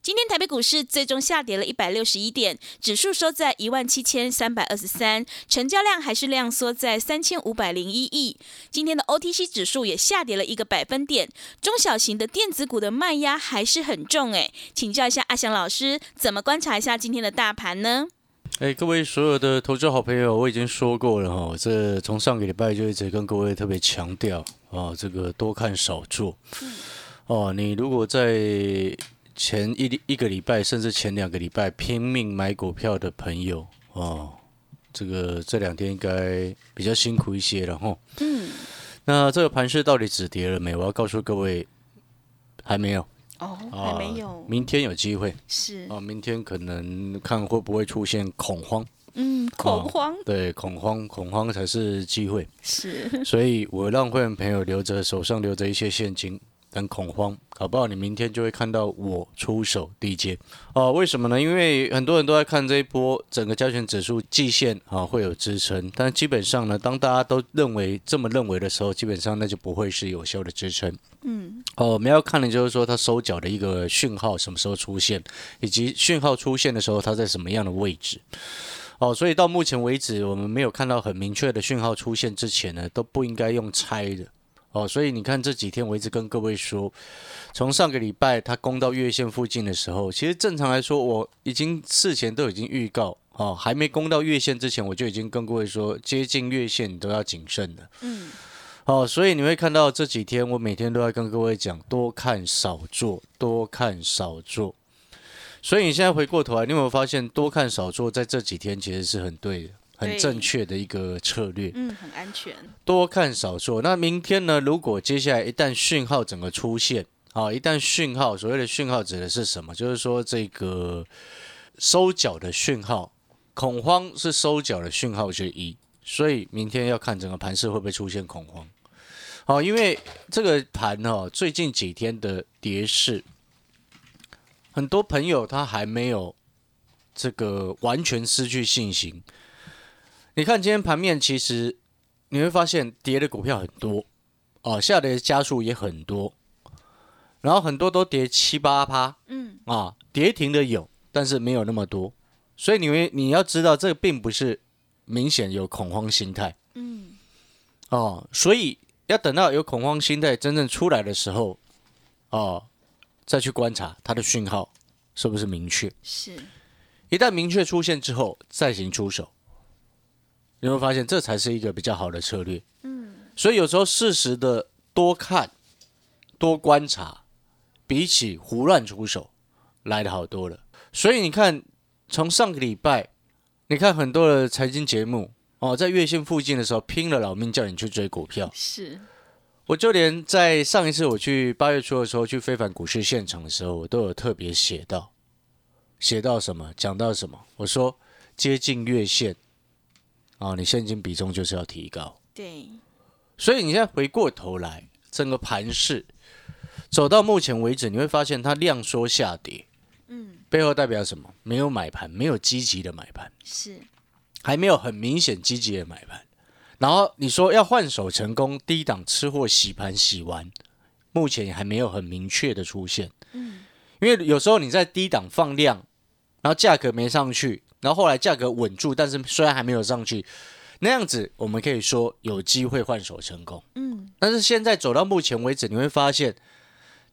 今天台北股市最终下跌了一百六十一点，指数收在一万七千三百二十三，成交量还是量缩在三千五百零一亿。今天的 OTC 指数也下跌了一个百分点，中小型的电子股的卖压还是很重哎。请教一下阿翔老师，怎么观察一下今天的大盘呢？哎，各位所有的投资好朋友，我已经说过了哈，这从上个礼拜就一直跟各位特别强调啊，这个多看少做。哦，你如果在前一一个礼拜，甚至前两个礼拜拼命买股票的朋友哦，这个这两天应该比较辛苦一些了哈。嗯。那这个盘势到底止跌了没？我要告诉各位，还没有。哦，还没有。明天有机会。是。哦，明天可能看会不会出现恐慌。嗯，恐慌。对，恐慌，恐慌才是机会。是。所以我让会员朋友留着手上留着一些现金。很恐慌，搞不好你明天就会看到我出手低阶哦。为什么呢？因为很多人都在看这一波整个加权指数季线啊会有支撑，但基本上呢，当大家都认为这么认为的时候，基本上那就不会是有效的支撑。嗯，哦，我们要看的就是说它收脚的一个讯号什么时候出现，以及讯号出现的时候它在什么样的位置。哦，所以到目前为止，我们没有看到很明确的讯号出现之前呢，都不应该用猜的。哦，所以你看这几天我一直跟各位说，从上个礼拜它攻到月线附近的时候，其实正常来说，我已经事前都已经预告，哦，还没攻到月线之前，我就已经跟各位说，接近月线你都要谨慎的。嗯，哦，所以你会看到这几天我每天都在跟各位讲，多看少做，多看少做。所以你现在回过头来，你有没有发现，多看少做在这几天其实是很对的。很正确的一个策略，嗯，很安全。多看少做。那明天呢？如果接下来一旦讯号整个出现，啊，一旦讯号，所谓的讯号指的是什么？就是说这个收缴的讯号，恐慌是收缴的讯号之一。所以明天要看整个盘势会不会出现恐慌。好，因为这个盘哦，最近几天的跌势，很多朋友他还没有这个完全失去信心。你看今天盘面，其实你会发现跌的股票很多，哦，下跌的家数也很多，然后很多都跌七八趴，嗯，啊，跌停的有，但是没有那么多，所以你会你要知道，这个并不是明显有恐慌心态，嗯，哦，所以要等到有恐慌心态真正出来的时候，哦，再去观察它的讯号是不是明确，是。一旦明确出现之后，再行出手。你会发现，这才是一个比较好的策略。嗯，所以有时候适时的多看、多观察，比起胡乱出手来的好多了。所以你看，从上个礼拜，你看很多的财经节目哦，在月线附近的时候，拼了老命叫你去追股票。是，我就连在上一次我去八月初的时候去非凡股市现场的时候，我都有特别写到，写到什么，讲到什么。我说接近月线。啊，你现金比重就是要提高。对，所以你现在回过头来，整个盘势走到目前为止，你会发现它量缩下跌。嗯，背后代表什么？没有买盘，没有积极的买盘，是还没有很明显积极的买盘。然后你说要换手成功，低档吃货洗盘洗完，目前还没有很明确的出现。嗯，因为有时候你在低档放量，然后价格没上去。然后后来价格稳住，但是虽然还没有上去，那样子我们可以说有机会换手成功。嗯，但是现在走到目前为止，你会发现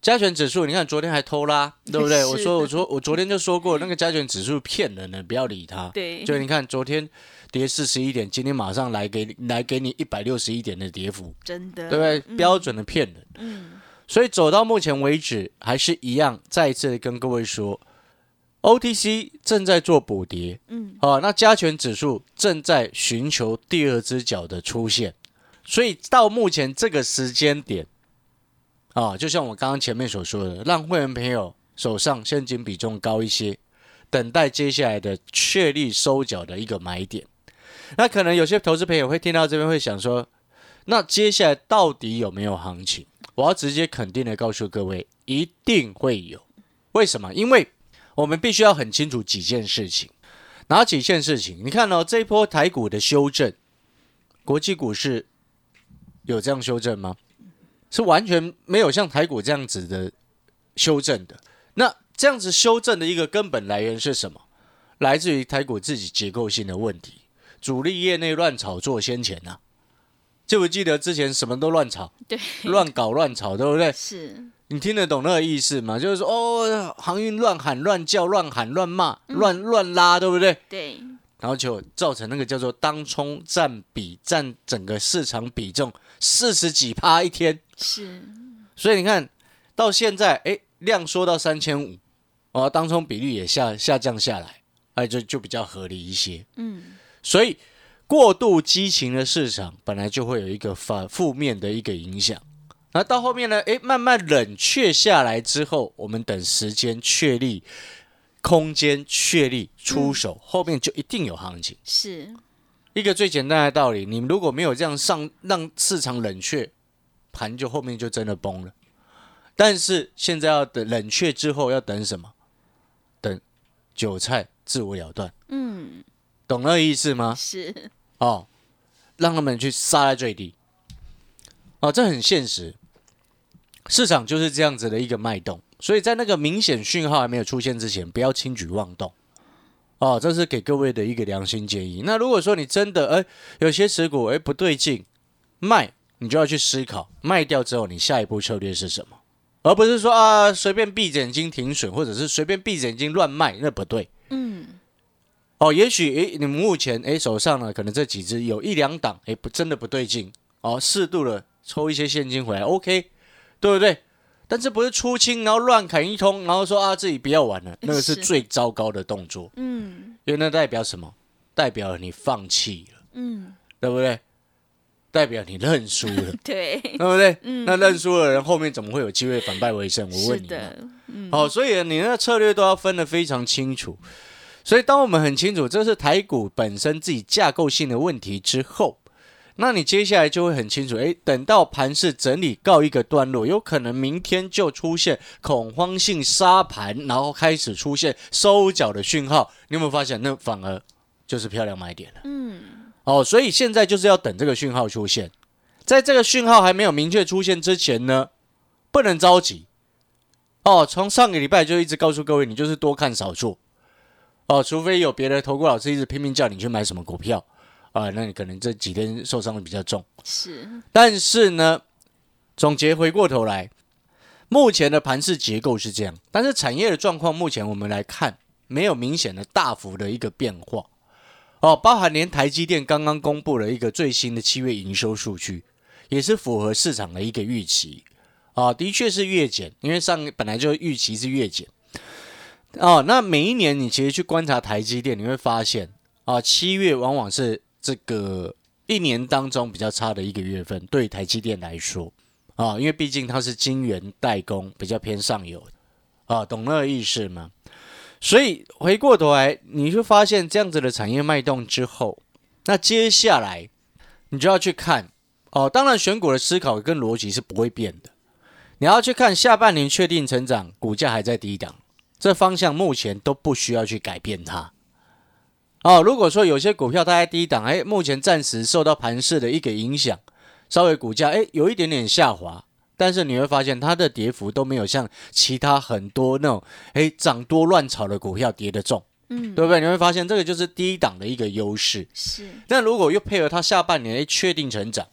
加权指数，你看昨天还偷拉，对不对？我说我说我昨天就说过，那个加权指数骗人的，不要理它。对，就你看昨天跌四十一点，今天马上来给来给你一百六十一点的跌幅，真的，对不对？标准的骗人。嗯，所以走到目前为止还是一样，再一次跟各位说。OTC 正在做补跌，嗯，啊，那加权指数正在寻求第二只脚的出现，所以到目前这个时间点，啊，就像我刚刚前面所说的，让会员朋友手上现金比重高一些，等待接下来的确立收缴的一个买点。那可能有些投资朋友会听到这边会想说，那接下来到底有没有行情？我要直接肯定的告诉各位，一定会有。为什么？因为我们必须要很清楚几件事情。哪几件事情？你看哦，这一波台股的修正，国际股市有这样修正吗？是完全没有像台股这样子的修正的。那这样子修正的一个根本来源是什么？来自于台股自己结构性的问题，主力业内乱炒作先前呐、记不记得之前什么都乱炒、对，乱搞、乱炒，对不对？是，你听得懂那个意思吗？就是说，哦，航运乱喊乱叫、乱喊乱骂、乱乱拉，对不对？对，然后就造成那个叫做当冲占比占整个市场比重四十几趴一天，是，所以你看到现在，哎，量缩到三千五，哦，当冲比率也下下降下来，哎，就就比较合理一些。嗯，所以过度激情的市场本来就会有一个反负面的一个影响。那到后面呢？诶，慢慢冷却下来之后，我们等时间确立、空间确立出手，后面就一定有行情。是，一个最简单的道理，你如果没有这样上让市场冷却，盘就后面就真的崩了。但是现在要等冷却之后要等什么？等韭菜自我了断，嗯，懂那个意思吗？是，哦，让他们去杀在最低。哦，这很现实，市场就是这样子的一个脉动，所以在那个明显讯号还没有出现之前，不要轻举妄动。哦，这是给各位的一个良心建议。那如果说你真的哎有些持股哎不对劲，卖你就要去思考，卖掉之后你下一步策略是什么，而不是说啊随便闭着眼睛停损，或者是随便闭着眼睛乱卖，那不对。嗯，哦，也许诶，你们目前诶手上呢，可能这几只有一两档诶不真的不对劲哦，适度的抽一些现金回来，OK，对不对？但是不是出清然后乱砍一通，然后说啊自己不要玩了，那个是是最糟糕的动作，嗯，因为那代表什么？代表你放弃了，嗯，对不对？代表你认输了，对，对不对？嗯那认输的人后面怎么会有机会反败为胜？我问你嗯，好、所以你那个策略都要分得非常清楚。所以当我们很清楚这是台股本身自己架构性的问题之后，那你接下来就会很清楚，诶，等到盘势整理告一个段落，有可能明天就出现恐慌性杀盘，然后开始出现收脚的讯号。你有没有发现，那反而就是漂亮买点了？嗯，哦，所以现在就是要等这个讯号出现，在这个讯号还没有明确出现之前呢，不能着急。哦，从上个礼拜就一直告诉各位，你就是多看少做。哦，除非有别的投顾老师一直拼命叫你去买什么股票啊，那你可能这几天受伤的比较重。是，但是呢，总结回过头来，目前的盘势结构是这样，但是产业的状况，目前我们来看没有明显的大幅的一个变化。哦，包含连台积电刚刚公布了一个最新的七月营收数据，也是符合市场的一个预期。啊，的确是月减，因为上本来就预期是月减。哦，那每一年你其实去观察台积电，你会发现啊，七月往往是这个一年当中比较差的一个月份，对台积电来说啊，因为毕竟它是晶圆代工，比较偏上游啊，懂那个意思吗？所以回过头来，你会发现这样子的产业脉动之后，那接下来你就要去看哦，当然选股的思考跟逻辑是不会变的，你要去看下半年确定成长，股价还在低档，这方向目前都不需要去改变它。哦，如果说有些股票它在低档，哎，目前暂时受到盘势的一个影响，稍微股价哎有一点点下滑，但是你会发现它的跌幅都没有像其他很多那种哎涨多乱炒的股票跌得重，嗯，对不对？你会发现这个就是低档的一个优势。是，那如果又配合它下半年哎确定成长，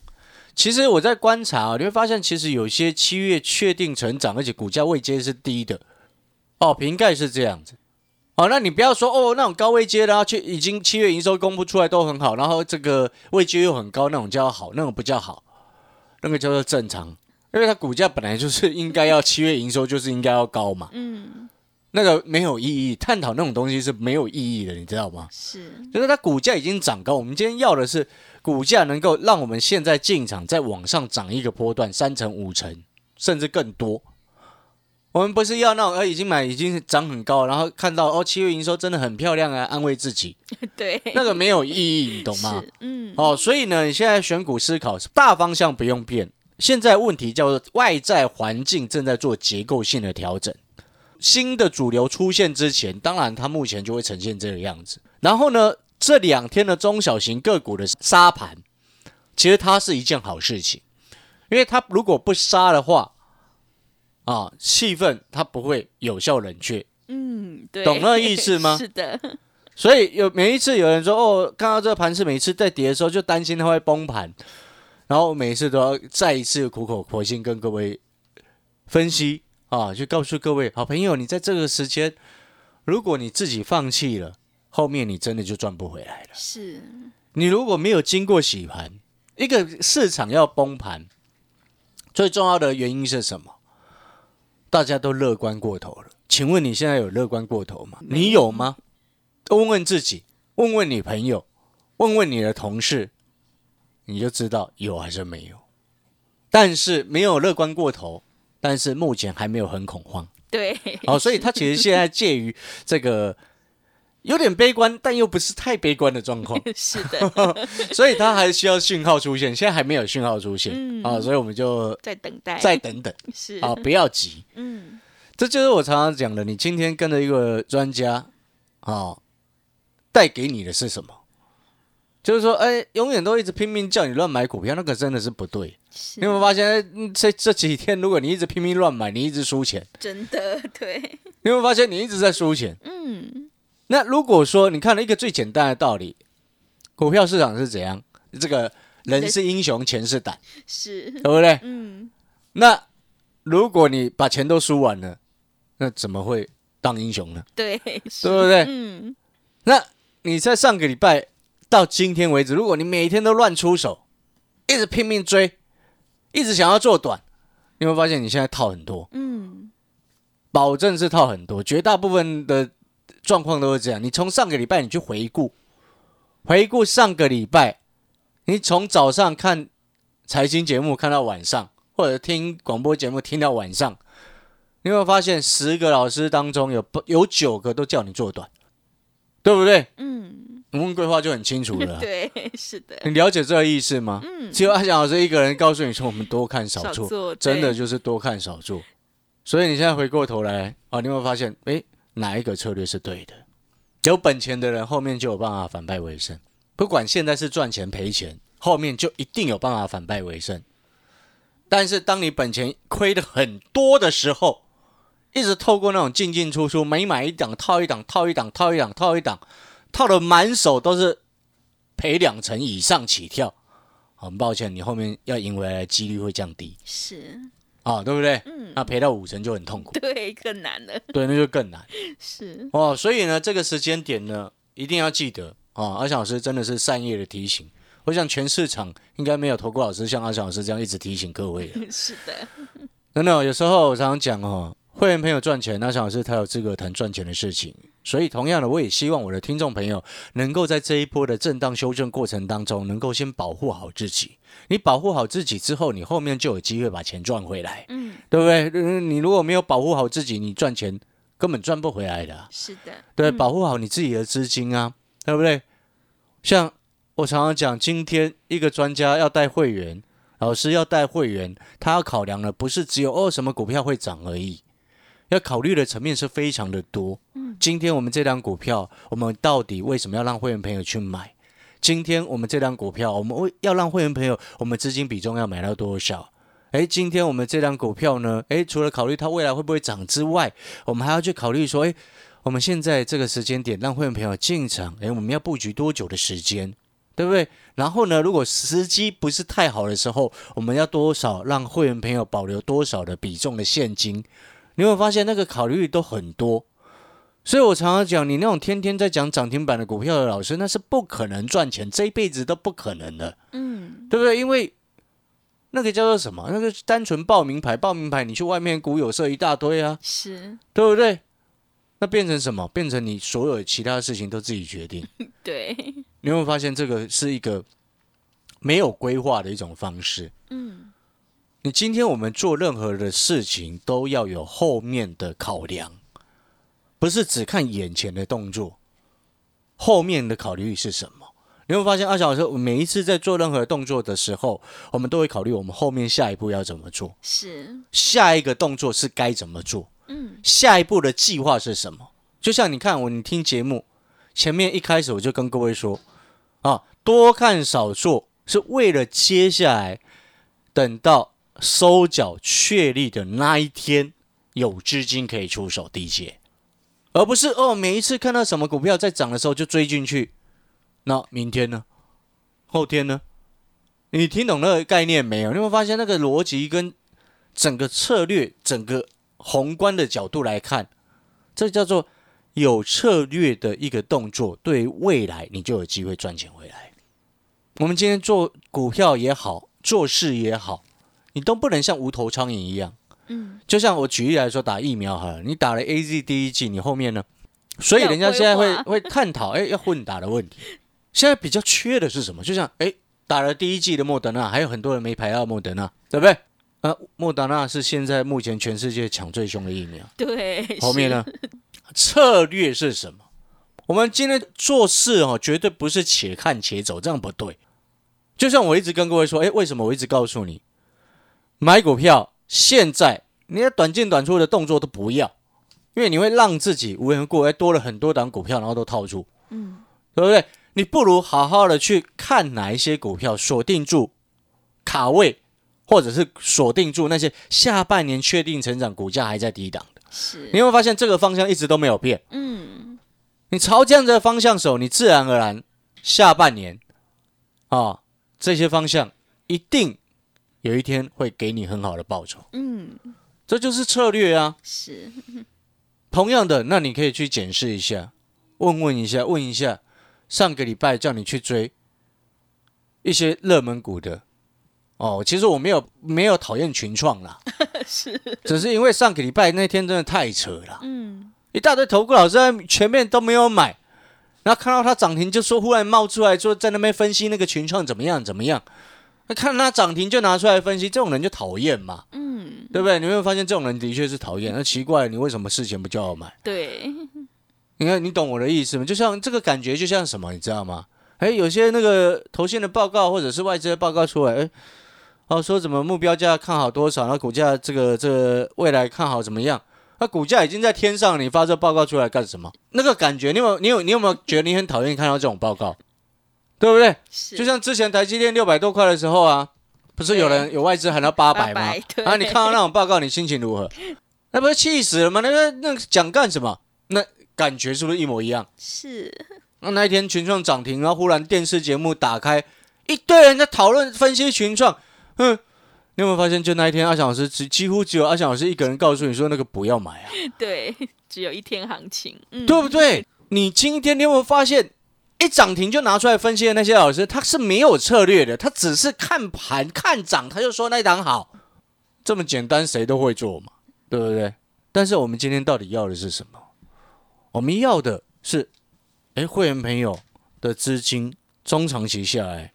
其实我在观察啊，你会发现其实有些七月确定成长，而且股价位阶是低的，哦，瓶盖是这样子。哦，那你不要说哦，那种高位阶的，啊，去已经七月营收公布出来都很好，然后这个位阶又很高，那种叫好，那种不叫好，那个叫做正常，因为它股价本来就是应该要七月营收就是应该要高嘛，嗯，那个没有意义，探讨那种东西是没有意义的，你知道吗？是，就是它股价已经涨高，我们今天要的是股价能够让我们现在进场，再往上涨一个波段，三成、五成，甚至更多。我们不是要那种呃已经买已经涨很高，然后看到哦七月营收真的很漂亮啊，安慰自己，对，那个没有意义，你懂吗？嗯，哦，所以呢，你现在选股思考大方向不用变，现在问题叫做外在环境正在做结构性的调整，新的主流出现之前，当然它目前就会呈现这个样子。然后呢，这两天的中小型个股的杀盘，其实它是一件好事情，因为它如果不杀的话，啊，气氛它不会有效冷却。嗯，对，懂那个意思吗 是的，所以有每一次有人说哦，看到这个盘是每次在跌的时候就担心它会崩盘，然后每一次都要再一次苦口婆心跟各位分析啊，就告诉各位好朋友，你在这个时间，如果你自己放弃了，后面你真的就赚不回来了。是，你如果没有经过洗盘，一个市场要崩盘，最重要的原因是什么？大家都乐观过头了。请问你现在有乐观过头吗？你有吗？问问自己，问问你朋友，问问你的同事，你就知道有还是没有。但是没有乐观过头，但是目前还没有很恐慌。对，哦，所以他其实现在介于这个有点悲观，但又不是太悲观的状况。是的，所以它还需要讯号出现，现在还没有讯号出现。嗯。啊，所以我们就在等待，再等等。是。啊，不要急。嗯，这就是我常常讲的，你今天跟着一个专家啊，带给你的是什么？就是说，哎，永远都一直拼命叫你乱买股票，那个真的是不对。是。你有没有发现，嗯这这几天如果你一直拼命乱买，你一直输钱，真的，对，你有没有发现你一直在输钱？嗯，那如果说你看了一个最简单的道理，股票市场是怎样？这个人是英雄，钱是胆，是，对不对？嗯，那如果你把钱都输完了，那怎么会当英雄呢？对，对不对？嗯，那你在上个礼拜到今天为止，如果你每天都乱出手，一直拼命追，一直想要做短，你会发现你现在套很多，嗯，保证是套很多，绝大部分的状况都是这样。你从上个礼拜你去回顾，回顾上个礼拜，你从早上看财经节目看到晚上，或者听广播节目听到晚上，你有没有发现十个老师当中有不有九个都叫你做短，对不对？嗯，我们规划就很清楚了。对，是的，你了解这个意思吗？嗯，只有阿翔老师一个人告诉你说，我们多看少做，少做，真的就是多看少做。所以你现在回过头来啊，你有没有发现，诶，哪一个策略是对的？有本钱的人后面就有办法反败为胜，不管现在是赚钱赔钱，后面就一定有办法反败为胜。但是当你本钱亏的很多的时候，一直透过那种进进出出，每买一档套一档，套一档，套一档，套一档，套的满手都是赔两成以上起跳。很抱歉，你后面要赢回来的几率会降低是，啊，对不对？嗯，那赔到五成就很痛苦，对，更难了，对，那就更难 是，哦。所以呢，这个时间点呢，一定要记得啊。阿翔老师真的是善意的提醒，我想全市场应该没有投顾老师像阿翔老师这样一直提醒各位的。是的，真的哦、有时候我常常讲哦，会员朋友赚钱，阿翔老师才有资格谈赚钱的事情。所以，同样的，我也希望我的听众朋友能够在这一波的震荡修正过程当中，能够先保护好自己。你保护好自己之后，你后面就有机会把钱赚回来，嗯，对不对？嗯你如果没有保护好自己，你赚钱根本赚不回来的啊、是的，对，嗯保护好你自己的资金啊，对不对？像我常常讲，今天一个专家要带会员，老师要带会员，他要考量的不是只有哦什么股票会涨而已，要考虑的层面是非常的多。嗯，今天我们这张股票，我们到底为什么要让会员朋友去买？今天我们这张股票，我们为要让会员朋友，我们资金比重要买到多少？诶，今天我们这张股票呢？诶，除了考虑它未来会不会涨之外，我们还要去考虑说，诶，我们现在这个时间点让会员朋友进场，诶，我们要布局多久的时间，对不对？然后呢，如果时机不是太好的时候，我们要多少让会员朋友保留多少的比重的现金？你有没有发现那个考虑都很多？所以我常常讲，你那种天天在讲涨停板的股票的老师，那是不可能赚钱，这一辈子都不可能的，嗯，对不对？因为那个叫做什么？那个单纯报名牌，报名牌你去外面股有社一大堆啊，是，对不对？那变成什么？变成你所有其他的事情都自己决定。对，你有没有发现这个是一个没有规划的一种方式？嗯，你今天我们做任何的事情都要有后面的考量，不是只看眼前的动作，后面的考虑是什么？你会发现，阿小老师每一次在做任何动作的时候，我们都会考虑我们后面下一步要怎么做，是，下一个动作是该怎么做，嗯，下一步的计划是什么？就像你看我，你听节目前面一开始我就跟各位说，啊，多看少做是为了接下来等到收缴确立的那一天，有资金可以出手低接，而不是哦每一次看到什么股票在涨的时候就追进去。那明天呢？后天呢？你听懂那个概念没有？你会发现那个逻辑跟整个策略、整个宏观的角度来看，这叫做有策略的一个动作，对于未来你就有机会赚钱回来。我们今天做股票也好，做事也好，你都不能像无头苍蝇一样。嗯，就像我举例来说，打疫苗哈，你打了 A Z 第一剂，你后面呢？所以人家现在会会探讨，哎，要混打的问题。现在比较缺的是什么？就像哎，打了第一剂的莫德纳，还有很多人没排到莫德纳，对不对？啊，莫德纳是现在目前全世界抢最凶的疫苗。对，后面呢？策略是什么？我们今天做事哦，绝对不是且看且走，这样不对。就像我一直跟各位说，哎，为什么我一直告诉你，买股票现在你的短进短出的动作都不要，因为你会让自己无缘无故哎多了很多档股票，然后都套住，嗯，对不对？你不如好好的去看哪一些股票锁定住卡位，或者是锁定住那些下半年确定成长、股价还在低档的。是，你会发现这个方向一直都没有变。嗯，你朝这样子的方向走，你自然而然下半年啊这些方向一定有一天会给你很好的报酬。嗯，这就是策略啊。是，同样的，那你可以去检视一下，问问一下，问一下，上个礼拜叫你去追一些热门股的。哦，其实我没有没有讨厌群创啦，是，只是因为上个礼拜那天真的太扯了。嗯，一大堆投顾老师在前面都没有买，然后看到它涨停就说忽然冒出来说在那边分析那个群创怎么样怎么样，那看它涨停就拿出来分析，这种人就讨厌嘛，嗯，对不对？你会发现这种人的确是讨厌。那奇怪，你为什么事前不叫我买？对，你看，你懂我的意思吗？就像这个感觉，就像什么，你知道吗？哎，有些那个投信的报告或者是外资的报告出来，哎，哦，说怎么目标价看好多少，然后股价这个这个未来看好怎么样？那股价已经在天上，你发这报告出来干什么？那个感觉，你有你有你有没有觉得你很讨厌看到这种报告？对不对？是，就像之前台积电六百多块的时候啊，不是有人有外资喊到八百吗800？对啊，你看到那种报告，你心情如何？那不是气死了吗？那个那个讲干什么？那感觉是不是一模一样？是，那那一天群创涨停，然后忽然电视节目打开，一堆人在讨论分析群创，嗯，你有没有发现，就那一天阿翔老师只几乎只有阿翔老师一个人告诉你说那个不要买啊，对，只有一天行情，嗯，对不对？你今天你有没有发现，一涨停就拿出来分析的那些老师，他是没有策略的，他只是看盘看涨，他就说那档好，这么简单谁都会做嘛，对不对？但是我们今天到底要的是什么？我们要的是，哎，会员朋友的资金中长期下来，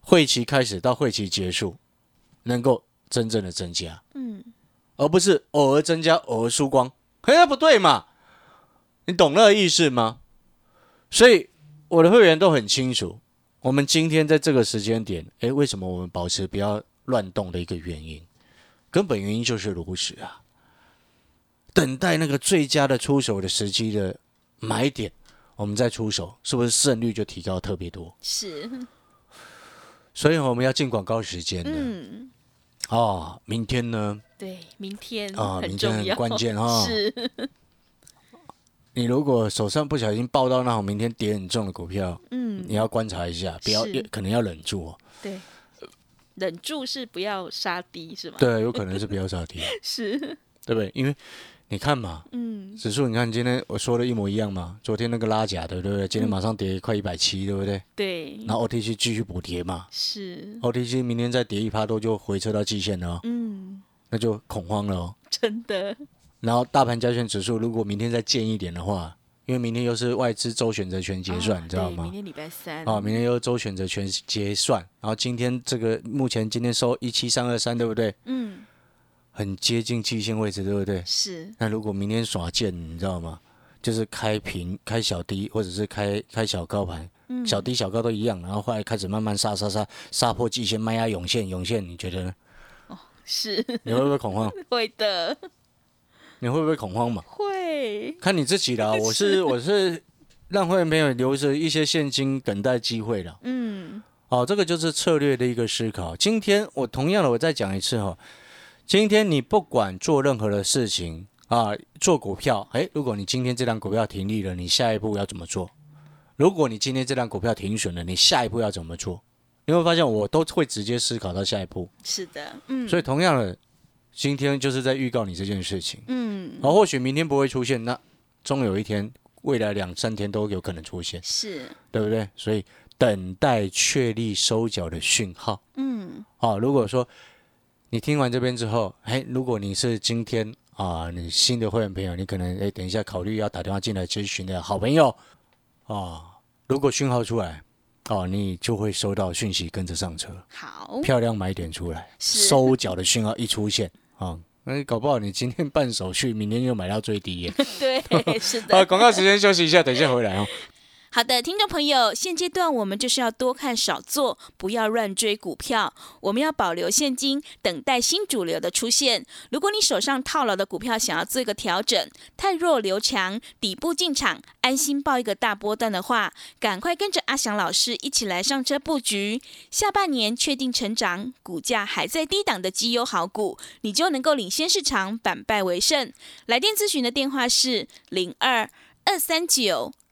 会期开始到会期结束，能够真正的增加，嗯，而不是偶尔增加，偶尔输光，哎，那不对嘛？你懂那个意思吗？所以我的会员都很清楚，我们今天在这个时间点，诶，为什么我们保持不要乱动的一个原因，根本原因就是如此啊。等待那个最佳的出手的时机的买点，我们再出手，是不是胜率就提高特别多？是，所以我们要进广告时间的。嗯，哦，明天呢？对，明天啊，明天很关键哈。是，你如果手上不小心抱到那种明天跌很重的股票，嗯，你要观察一下，不要是可能要忍住哦。对，忍住是不要杀低是吗？，对，有可能是不要杀低，是，对不对？因为你看嘛，嗯，指数你看今天我说的一模一样嘛，昨天那个拉甲的，对不对？今天马上跌快一百七，对不对？对，然后 OTC 继续补跌嘛是，，OTC 明天再跌一趴多就回撤到季线了哦，嗯，那就恐慌了哦。真的，然后大盘加权指数如果明天再见一点的话，因为明天又是外资周选择权结算，啊你知道吗对明？天礼拜三。啊，明天又周选择权结算，然后今天这个目前今天收一七三二三，对不对？嗯，很接近季线位置，对不对？是，那如果明天耍剑，你知道吗？就是开平、开小低，或者是开开小高盘，嗯，小低小高都一样，然后后来开始慢慢杀杀杀，杀破季线，卖压涌现涌现，你觉得呢？是你会不会恐慌？会的，你会不会恐慌嘛？会，看你自己的啊、我是我是让会员朋友留着一些现金等待机会的。嗯，哦，这个就是策略的一个思考。今天我同样的，我再讲一次哈、哦，今天你不管做任何的事情啊，做股票，诶，如果你今天这张股票停利了，你下一步要怎么做？如果你今天这张股票停损了，你下一步要怎么做？你会发现我都会直接思考到下一步。是的，嗯，所以同样的，今天就是在预告你这件事情。嗯，而，或许明天不会出现，那终有一天，未来两三天都有可能出现，是，对不对？所以等待确立收缴的讯号。嗯，好，如果说你听完这边之后，哎，如果你是今天啊，你新的会员朋友，你可能哎，等一下考虑要打电话进来咨询的好朋友啊，如果讯号出来，哦，你就会收到讯息，跟着上车，好，漂亮买点出来，是。收缴的讯号一出现啊。那搞不好你今天办手续，明天就买到最低耶。对，是的。啊。广告时间休息一下，等一下回来哦。好的，听众朋友，现阶段我们就是要多看少做，不要乱追股票。我们要保留现金，等待新主流的出现。如果你手上套牢的股票想要做一个调整，太弱留强，底部进场，安心报一个大波段的话，赶快跟着阿翔老师一起来上车布局。下半年确定成长，股价还在低档的绩优好股，你就能够领先市场，反败为胜。来电咨询的电话是零二二三九。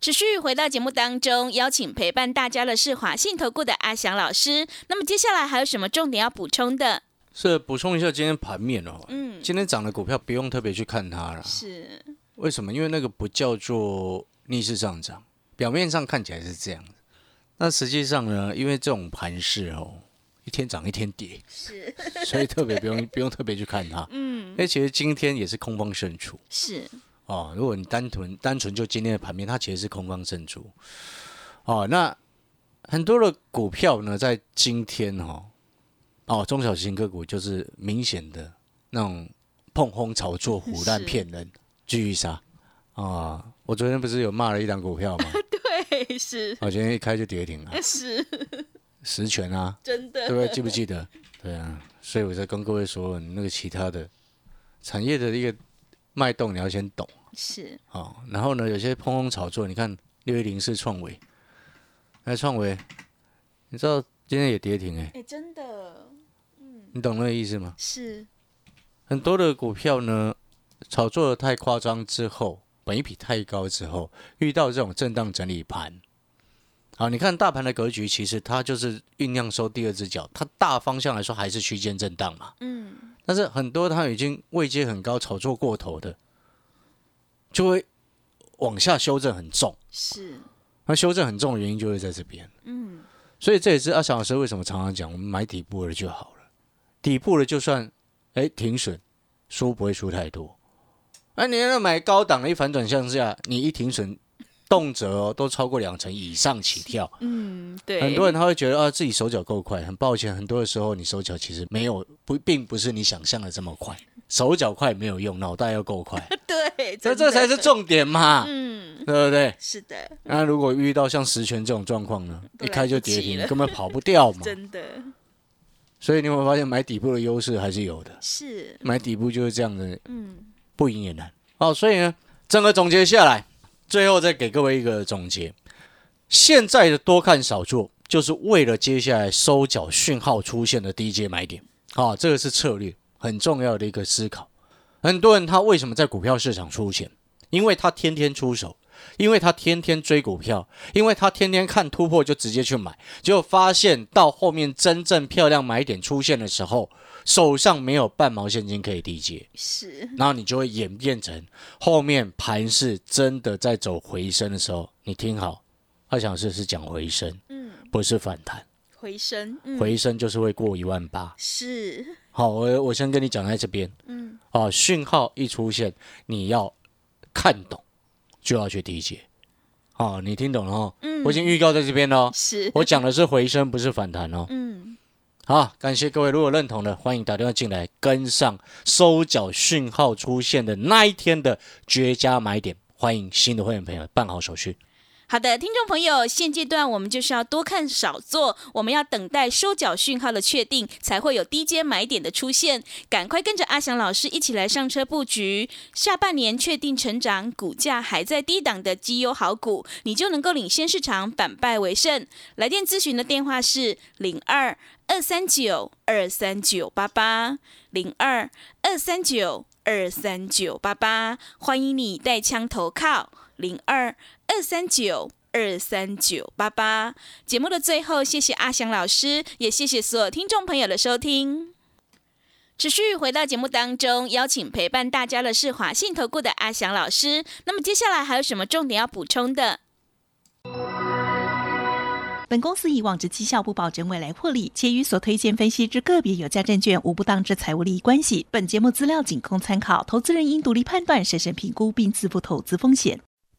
持续回到节目当中，邀请陪伴大家的是华信投顾的阿翔老师。那么接下来还有什么重点要补充的？是补充一下今天盘面哦。嗯，今天涨的股票不用特别去看它了，是，为什么？因为那个不叫做逆势上涨，表面上看起来是这样子，那实际上呢，因为这种盘势哦，一天涨一天跌，是，所以特别不用不用特别去看它。嗯因，为其实今天也是空方胜出是，哦。如果你单纯单纯就今天的盘面，它其实是空方胜出哦。那很多的股票呢，在今天哦，哦，中小型个股就是明显的那种碰轰炒作、胡乱骗人、继续杀啊！我昨天不是有骂了一档股票吗？对，是，我今天一开就跌停了，是实权啊，真的，对不对？记不记得？对啊，所以我在跟各位说，你那个其他的产业的一个脉动，你要先懂。是，哦。然后呢，有些碰轰炒作，你看六一零是创维，那创维，你知道今天也跌停哎、哎，真的。嗯。你懂那个意思吗？是，很多的股票呢，炒作的太夸张之后，本一比太高之后，遇到这种震荡整理盘，好，你看大盘的格局，其实它就是酝酿收第二只脚，它大方向来说还是区间震荡嘛。嗯，但是很多它已经位阶很高、炒作过头的，就会往下修正很重。是，那修正很重的原因就会在这边。嗯，所以这也是阿翔老师为什么常常讲，我们买底部的就好了。底部的就算哎停损，输不会输太多。哎、你要买高档的，一反转向下，你一停损，动辄哦都超过两成以上起跳。嗯，对，很多人他会觉得啊自己手脚够快，很抱歉，很多的时候你手脚其实没有不，并不是你想象的这么快。手脚快没有用，脑袋要够快，对，这这才是，重点嘛，嗯，对不对？是的，那如果遇到像实权这种状况呢，一开就跌停，根本跑不掉嘛。真的，所以你有没有发现买底部的优势还是有的？是，买底部就是这样的，嗯，不赢也难。哦，所以呢，整个总结下来，最后再给各位一个总结：现在的多看少做，就是为了接下来收缴讯号出现的低阶买点。啊、这个是策略很重要的一个思考。很多人他为什么在股票市场出钱？因为他天天出手，因为他天天追股票，因为他天天看突破就直接去买，结果发现到后面真正漂亮买点出现的时候，手上没有半毛现金可以低接，是，然后你就会演变成后面盘是真的在走回升的时候，你听好，他想是是讲回升，嗯，不是反弹，回升，嗯，回升就是会过一万八。是，好，我我先跟你讲在这边，嗯，啊，讯号一出现，你要看懂，就要去理解。好，你听懂了哦？嗯我已经预告在这边了哦。是，我讲的是回升，不是反弹哦。嗯，好，感谢各位，如果认同的，欢迎打电话进来，跟上收缴讯号出现的那一天的绝佳买点。欢迎新的会员朋友办好手续。好的，听众朋友，现阶段我们就是要多看少做，我们要等待收缴讯号的确定，才会有低阶买点的出现。赶快跟着阿翔老师一起来上车布局，下半年确定成长，股价还在低档的绩优好股，你就能够领先市场，反败为胜。来电咨询的电话是零二二三九二三九八八零二二三九二三九八八，欢迎你带枪投靠零二。二三九二三九八八。节目的最后，谢谢阿翔老师，也谢谢所有听众朋友的收听。持续回到节目当中，邀请陪伴大家的是华信投顾的阿翔老师。那么接下来还有什么重点要补充的？本公司以往之绩效不保证未来获利，且与所推荐分析之个别有价证券无不当之财务利益关系。本节目资料仅供参考，投资人应独立判断、审慎评估并自负投资风险。